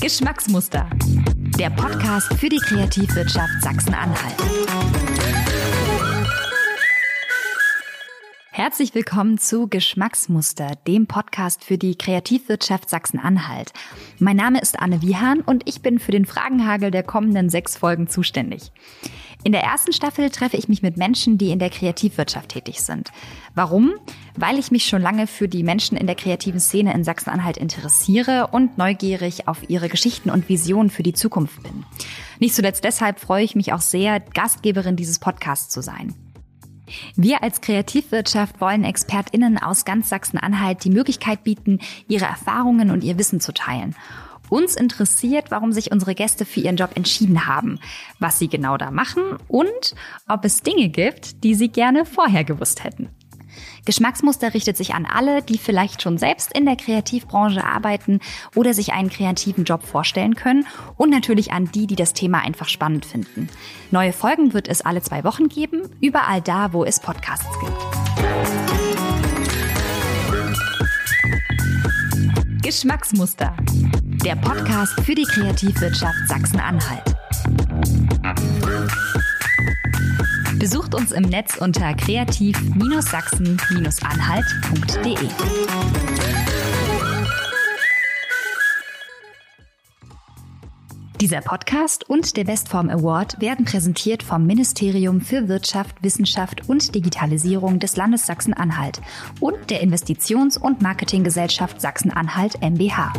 Geschmacksmuster. Der Podcast für die Kreativwirtschaft Sachsen-Anhalt. Herzlich willkommen zu Geschmacksmuster, dem Podcast für die Kreativwirtschaft Sachsen-Anhalt. Mein Name ist Anne Wiehan und ich bin für den Fragenhagel der kommenden sechs Folgen zuständig. In der ersten Staffel treffe ich mich mit Menschen, die in der Kreativwirtschaft tätig sind. Warum? Weil ich mich schon lange für die Menschen in der kreativen Szene in Sachsen-Anhalt interessiere und neugierig auf ihre Geschichten und Visionen für die Zukunft bin. Nicht zuletzt deshalb freue ich mich auch sehr, Gastgeberin dieses Podcasts zu sein. Wir als Kreativwirtschaft wollen ExpertInnen aus ganz Sachsen-Anhalt die Möglichkeit bieten, ihre Erfahrungen und ihr Wissen zu teilen. Uns interessiert, warum sich unsere Gäste für ihren Job entschieden haben, was sie genau da machen und ob es Dinge gibt, die sie gerne vorher gewusst hätten. Geschmacksmuster richtet sich an alle, die vielleicht schon selbst in der Kreativbranche arbeiten oder sich einen kreativen Job vorstellen können und natürlich an die, die das Thema einfach spannend finden. Neue Folgen wird es alle zwei Wochen geben, überall da, wo es Podcasts gibt. Geschmacksmuster. Der Podcast für die Kreativwirtschaft Sachsen-Anhalt. Besucht uns im Netz unter kreativ-sachsen-anhalt.de. Dieser Podcast und der Bestform Award werden präsentiert vom Ministerium für Wirtschaft, Wissenschaft und Digitalisierung des Landes Sachsen-Anhalt und der Investitions- und Marketinggesellschaft Sachsen-Anhalt MBH.